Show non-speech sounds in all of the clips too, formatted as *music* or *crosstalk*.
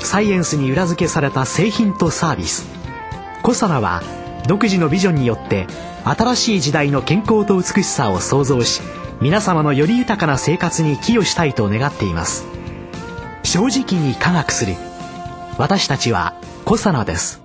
サイエンスに裏付けされた製品とサービス。コサナは独自のビジョンによって新しい時代の健康と美しさを創造し皆様のより豊かな生活に寄与したいと願っています。正直に科学する。私たちはコサナです。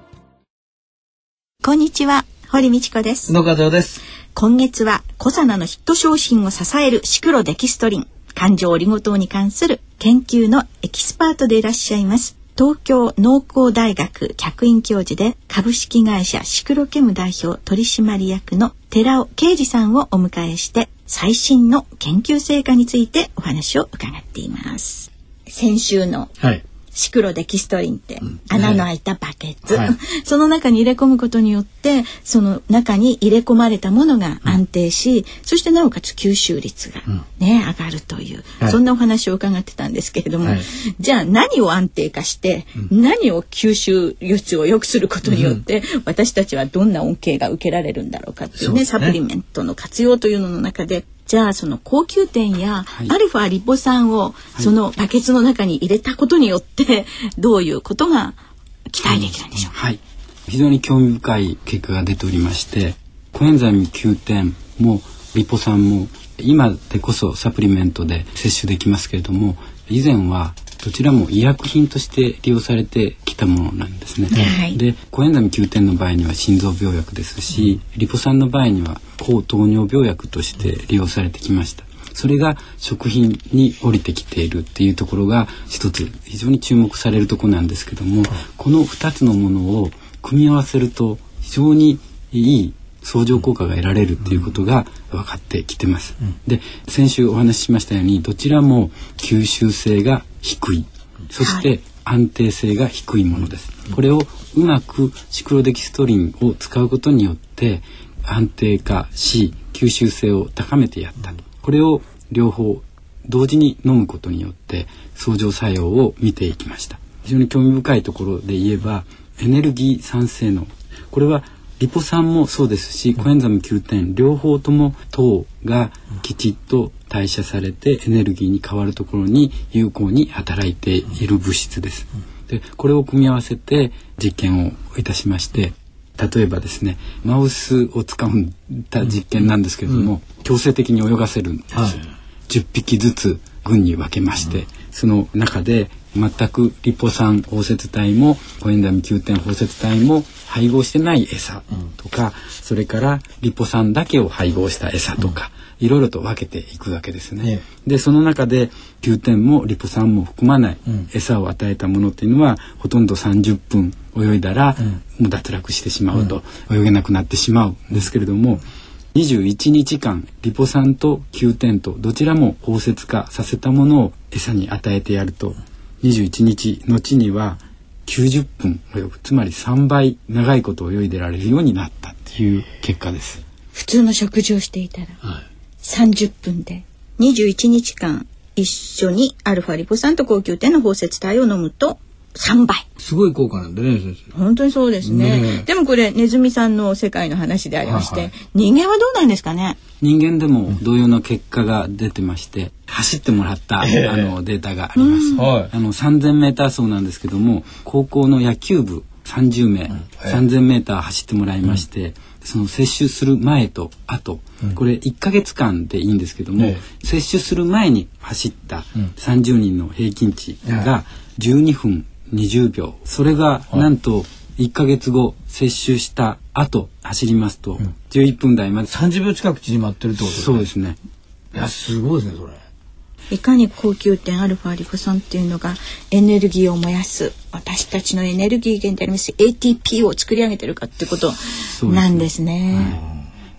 こんにちは。堀道子です。野川です。今月はコサナのヒット商品を支えるシクロデキストリン感情オリゴ糖に関する研究のエキスパートでいらっしゃいます。東京農工大学客員教授で株式会社シクロケム代表取締役の寺尾啓二さんをお迎えして最新の研究成果についてお話を伺ってい。ます先週のシクロデキストリンって、穴の開いたバケツ、はい、*laughs* その中に入れ込むことによってその中に入れ込まれたものが安定し、うん、そしてなおかつ吸収率がね、上がるという、はい、そんなお話を伺ってたんですけれども、はい、じゃあ何を安定化して、うん、何を吸収率を良くすることによって、うん、私たちはどんな恩恵が受けられるんだろうかっていうね、ね、サプリメントの活用というのの中でじゃあその高級店やアルファリポ酸をそのバケツの中に入れたことによってどういうことが期待できるんでしょう？か、はい、非常に興味深い結果が出ておりましてコエンザイム9点もリポ酸も今でこそサプリメントで摂取できますけれども以前はどちらも医薬品として利用されてきたものなんですね。はい、でコエンザミ9点の場合には心臓病薬ですし、うん、リポ酸の場合には抗糖尿病薬として利用されてきました。それが食品に降りてきているっていうところが一つ非常に注目されるとこなんですけども、この2つのものを組み合わせると非常にいい相乗効果が得られるっていうことが分かってきてます。うん、で先週お話ししましたようにどちらも吸収性が低いそして安定性が低いものです。これをうまくシクロデキストリンを使うことによって安定化し吸収性を高めてやったと。これを両方同時に飲むことによって相乗作用を見ていきました。非常に興味深いところで言えばエネルギー酸性能これはリポ酸もそうですし、コエンザム9点両方とも糖がきちっと代謝されてエネルギーに変わるところに有効に働いている物質です。でこれを組み合わせて実験をいたしまして例えばですねマウスを使った実験なんですけれども、強制的に泳がせるんです。はい、10匹ずつ群に分けまして、その中で全くリポ酸包摂体もコエンザミ9点包摂体も配合してない餌とか、うん、それからリポ酸だけを配合した餌とか、いろいろと分けていくわけですね。でその中で9点もリポ酸も含まない餌を与えたものっていうのはほとんど30分泳いだら、もう脱落してしまうと、泳げなくなってしまうんですけれども。21日間リポ酸と9点とどちらも包摂化させたものを餌に与えてやると21日後には90分泳ぐつまり3倍長いこと泳いでられるようになったっていう結果です。普通の食事をしていたら、はい、30分で21日間一緒にアルファリポ酸と高級店の包摂体を飲むと3倍。すごい効果なんでね先生。本当にそうですね、ね、でもこれネズミさんの世界の話でありまして、はいはい、人間はどうなんですかね？人間でも同様の結果が出てまして、走ってもらった、あのデータがあります、あの3000メーター走なんですけども高校の野球部30名、うん、3000メーター走ってもらいまして、うん、その接種する前と後、うん、これ1か月間でいいんですけども、接種する前に走った30人の平均値が12分20秒。それがなんと1か月後接種した後走りますと。11分台まで、30秒近く縮まってるってことですね。そうですね。いやすごいですねそれ。いかに高級点アルファリポ酸っていうのがエネルギーを燃やす私たちのエネルギー源であります ATP を作り上げてるかってことなんですね。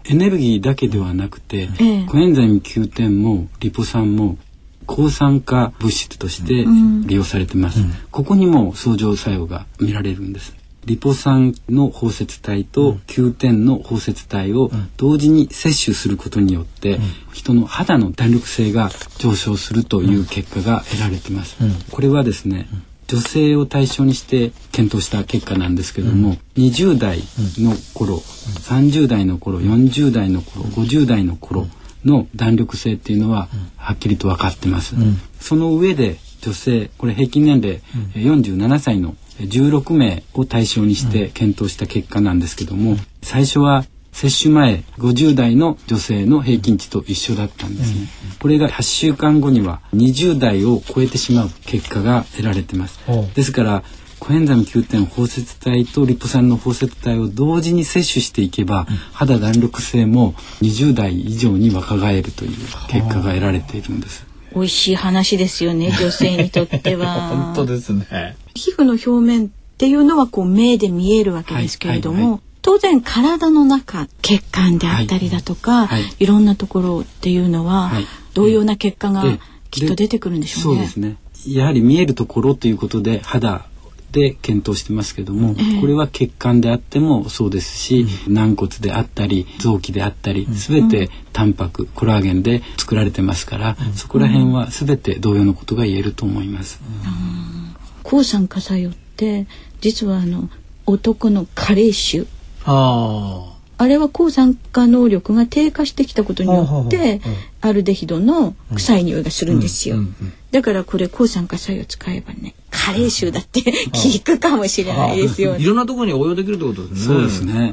すね。エネルギーだけではなくて、ええ、コエンザイム9点もリポ酸も抗酸化物質として利用されてます、うん、ここにも相乗作用が見られるんです。リポ酸の包摂体と Q10 の包摂体を同時に摂取することによって、人の肌の弾力性が上昇するという結果が得られています。これはですね、女性を対象にして検討した結果なんですけども、20代の頃、30代の頃40代の頃50代の頃の弾力性っていうのははっきりと分かってます。その上で女性これ平均年齢、えー47歳の16名を対象にして検討した結果なんですけども、最初は接種前50代の女性の平均値と一緒だったんですね。これが8週間後には20代を超えてしまう結果が得られてます。ですからコエンザイム9点包摂体とリポ酸の包摂体を同時に摂取していけば、肌弾力性も20代以上に若返るという結果が得られているんです。美味しい話ですよね *laughs* 女性にとっては本当ですね。皮膚の表面っていうのはこう目で見えるわけですけれども、はいはいは当然体の中血管であったりだとか、はいいはいろんなところっていうのは、はい同様な結果がええきっと出てくるんでしょうね。そうですね。やはり見えるところということで肌で検討してますけども、ええ。これは血管であってもそうですし、軟骨であったり臓器であったり、すべてタンパクコラーゲンで作られてますから、そこら辺はすべて同様のことが言えると思います。抗酸化作用って実はあの男の加齢臭。ああれは抗酸化能力が低下してきたことによってアルデヒドの臭い匂いがするんですよ。だからこれ抗酸化作用使えばね加齢臭だって *laughs* 効くかもしれないですよあ。いろんなところに応用できるってことですね。そうですね。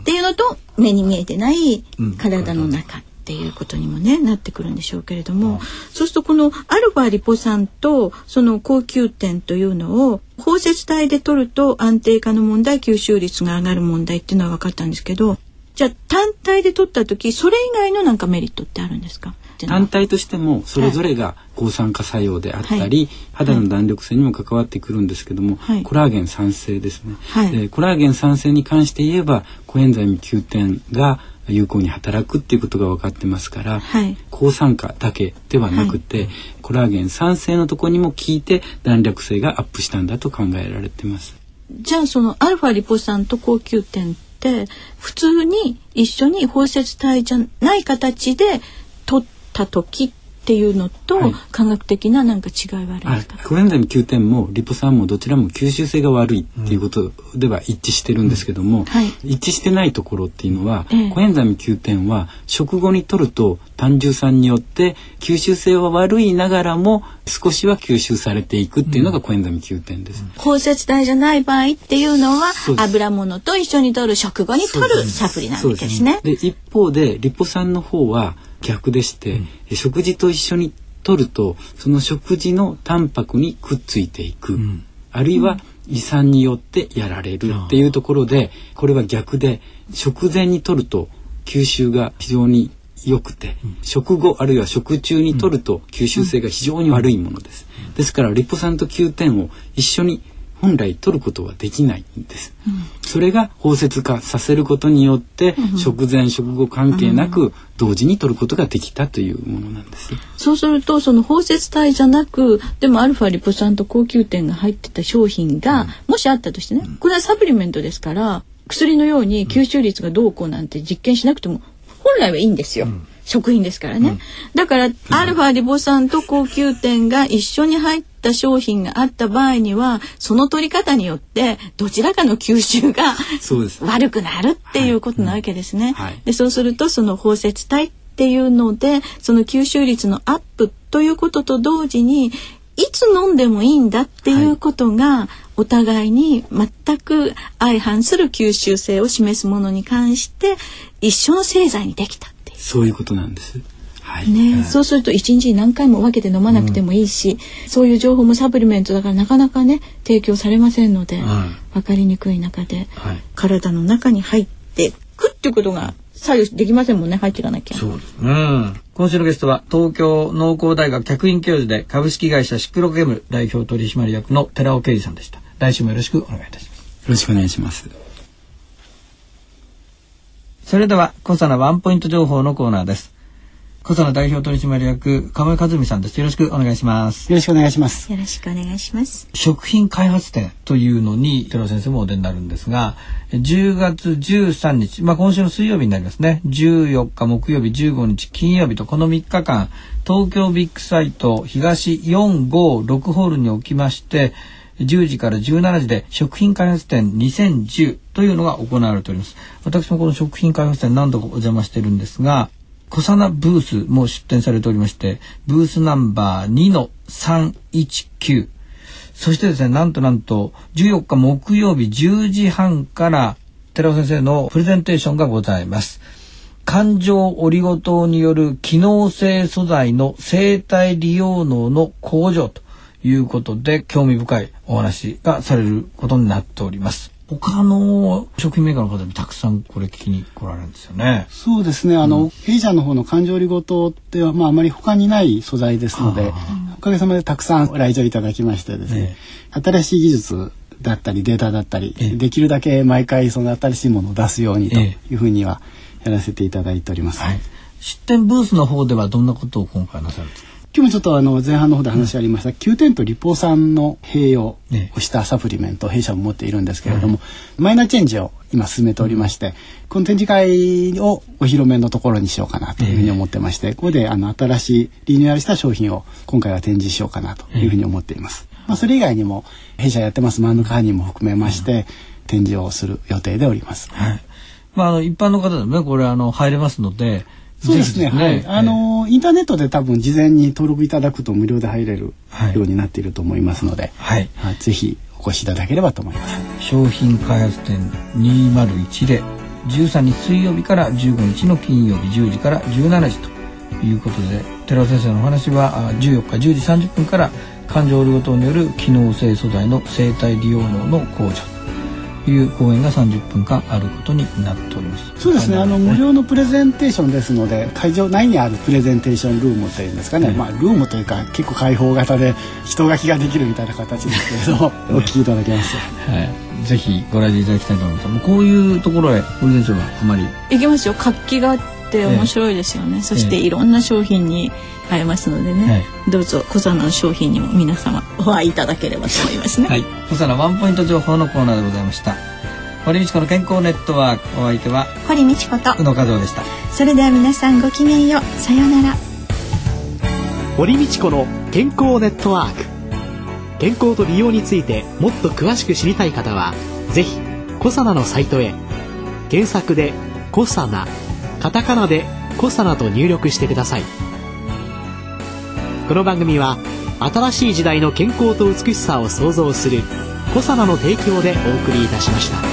っていうのと目に見えてないうん。体の中っていうことにもねなってくるんでしょうけれども、そうするとこのアルファリポ酸とその高級点というのを包摂体で取ると安定化の問題吸収率が上がる問題っていうのは分かったんですけどじゃあ単体で取った時それ以外のなんかメリットってあるんですか？単体としてもそれぞれが抗酸化作用であったり、はい。肌の弾力性にも関わってくるんですけども、はい。コラーゲン酸性ですね、はい。でコラーゲン酸性に関して言えばコエンザイム9点が有効に働くっていうことが分かってますから、はい。抗酸化だけではなくて、コラーゲン酸性のところにも効いて弾力性がアップしたんだと考えられてます。じゃあそのアルファリポ酸と高級点って普通に一緒に包摂体じゃない形で取った時っていうのと、はい。科学的ななんか違いはあるんはいですか、、コエンザイム Q10 もリポ酸もどちらも吸収性が悪いっていうことでは一致してるんですけども、はい。一致してないところっていうのは、ええ。コエンザイム Q10 は食後に取ると胆汁酸によって吸収性は悪いながらも少しは吸収されていくっていうのがコエンザイム Q10 です。包摂体じゃない場合っていうのは油物と一緒に取る食後に取るサプリなわけですね。で一方でリポ酸の方は逆でして、食事と一緒に取るとその食事のタンパクにくっついていく、ん。あるいは胃酸によってやられるっていうところでこれは逆で食前に取ると吸収が非常に良くて、食後あるいは食中に取ると吸収性が非常に悪いものです。ですからリポ酸と9点を一緒に本来取ることはできないんです。それが包摂化させることによって、食前食後関係なく同時に取ることができたというものなんです。そうするとその包摂体じゃなくでもアルファリポ酸と高級点が入ってた商品が、もしあったとしてねこれはサプリメントですから薬のように吸収率がどうこうなんて実験しなくても本来はいいんですよ。食品ですからね、だからアルファリポ酸と高級点が一緒に入った商品があった場合にはその取り方によってどちらかの吸収が。悪くなるっていうことなわけですね。はいでそうするとその包摂体っていうのでその吸収率のアップということと同時にいつ飲んでもいいんだっていうことが、お互いに全く相反する吸収性を示すものに関して一緒の製剤にできた。そういうことなんです。はい。ね、そうすると一日に何回も分けて飲まなくてもいいし、そういう情報もサプリメントだからなかなかね提供されませんので、は分かりにくい中で、はい体の中に入ってくっていうことが左右できませんもんね入っていかなきゃ。そうですね。今週のゲストは東京農工大学客員教授で株式会社シクロゲム代表取締役の寺尾啓二さんでした。来週もよろしくお願いいたします。よろしくお願いします。それでは、小さなワンポイント情報のコーナーです。小佐代表取締役亀井和美さんです。よろしくお願いします。よろしくお願いします。よろしくお願いします。食品開発展というのに寺尾先生もお出になるんですが10月13日、まあ、今週の水曜日になりますね。14日木曜日15日金曜日とこの3日間東京ビッグサイト東456ホールにおきまして10時から17時で食品開発展2010というのが行われております。私もこの食品開発展何度かお邪魔してるんですが、小佐奈ブースも出展されておりまして、ブースナンバー2の319。そしてですね、なんとなんと、14日木曜日10時半から、寺尾先生のプレゼンテーションがございます。環状オリゴ糖による機能性素材の生体利用能の向上ということで興味深いお話がされることになっております。他の食品メーカーの方もたくさんこれ聞きに来られるんですよね。そうですね。あの、うん、弊社の方の環状リゴ糖ってまああまり他にない素材ですので、おかげさまでたくさん来場いただきましてですね、えー、新しい技術だったりデータだったり、えー、できるだけ毎回その新しいものを出すようにというふうにはやらせていただいております。はい、出店ブースの方ではどんなことを今回なさるんですか？今日もちょっとあの前半の方で話ありました、9点とリポ酸の併用をしたサプリメントを弊社も持っているんですけれども、マイナーチェンジを今進めておりまして、この展示会をお披露目のところにしようかなというふうに思ってまして、ここであの新しいリニューアルした商品を今回は展示しようかなというふうに思っています。まあ、それ以外にも弊社やってますマンヌカーニーも含めまして、展示をする予定でおります。はい。まあ、あの一般の方でもねこれあの入れますのでそうですね。はい。あの、インターネットで多分事前に登録いただくと無料で入れるようになっていると思いますので、はい。はい、ぜひお越しいただければと思います。商品開発展201で13日水曜日から15日の金曜日10時から17時ということで、寺尾先生のお話は14日10時30分から感情オリゴ糖による機能性素材の生体利用能の向上いう講演が30分間あることになっております。そうですね。あの無料のプレゼンテーションですので会場内にあるプレゼンテーションルームというんですかね、まあルームというか結構開放型で人書きができるみたいな形ですけれど *laughs* お聞きいただけます、はい、ぜひご来場いただきたいと思います。もうこういうところへ堀先生はあまり。行きますよ。活気があって面白いですよね、そしていろんな商品に会えますのでね、はい、どうぞ小佐の商品にも皆様お会いいただければと思いますね。はい、小佐のワンポイント情報のコーナーでございました。堀道子の健康ネットワークお相手は堀道子と宇野和夫でした。それでは皆さんごきげんようさようなら。堀道子の健康ネットワーク健康と美容についてもっと詳しく知りたい方はぜひコサナのサイトへ検索で「コサナ」カタカナで「コサナ」と入力してください。この番組は新しい時代の健康と美しさを創造するコサナの提供でお送りいたしました。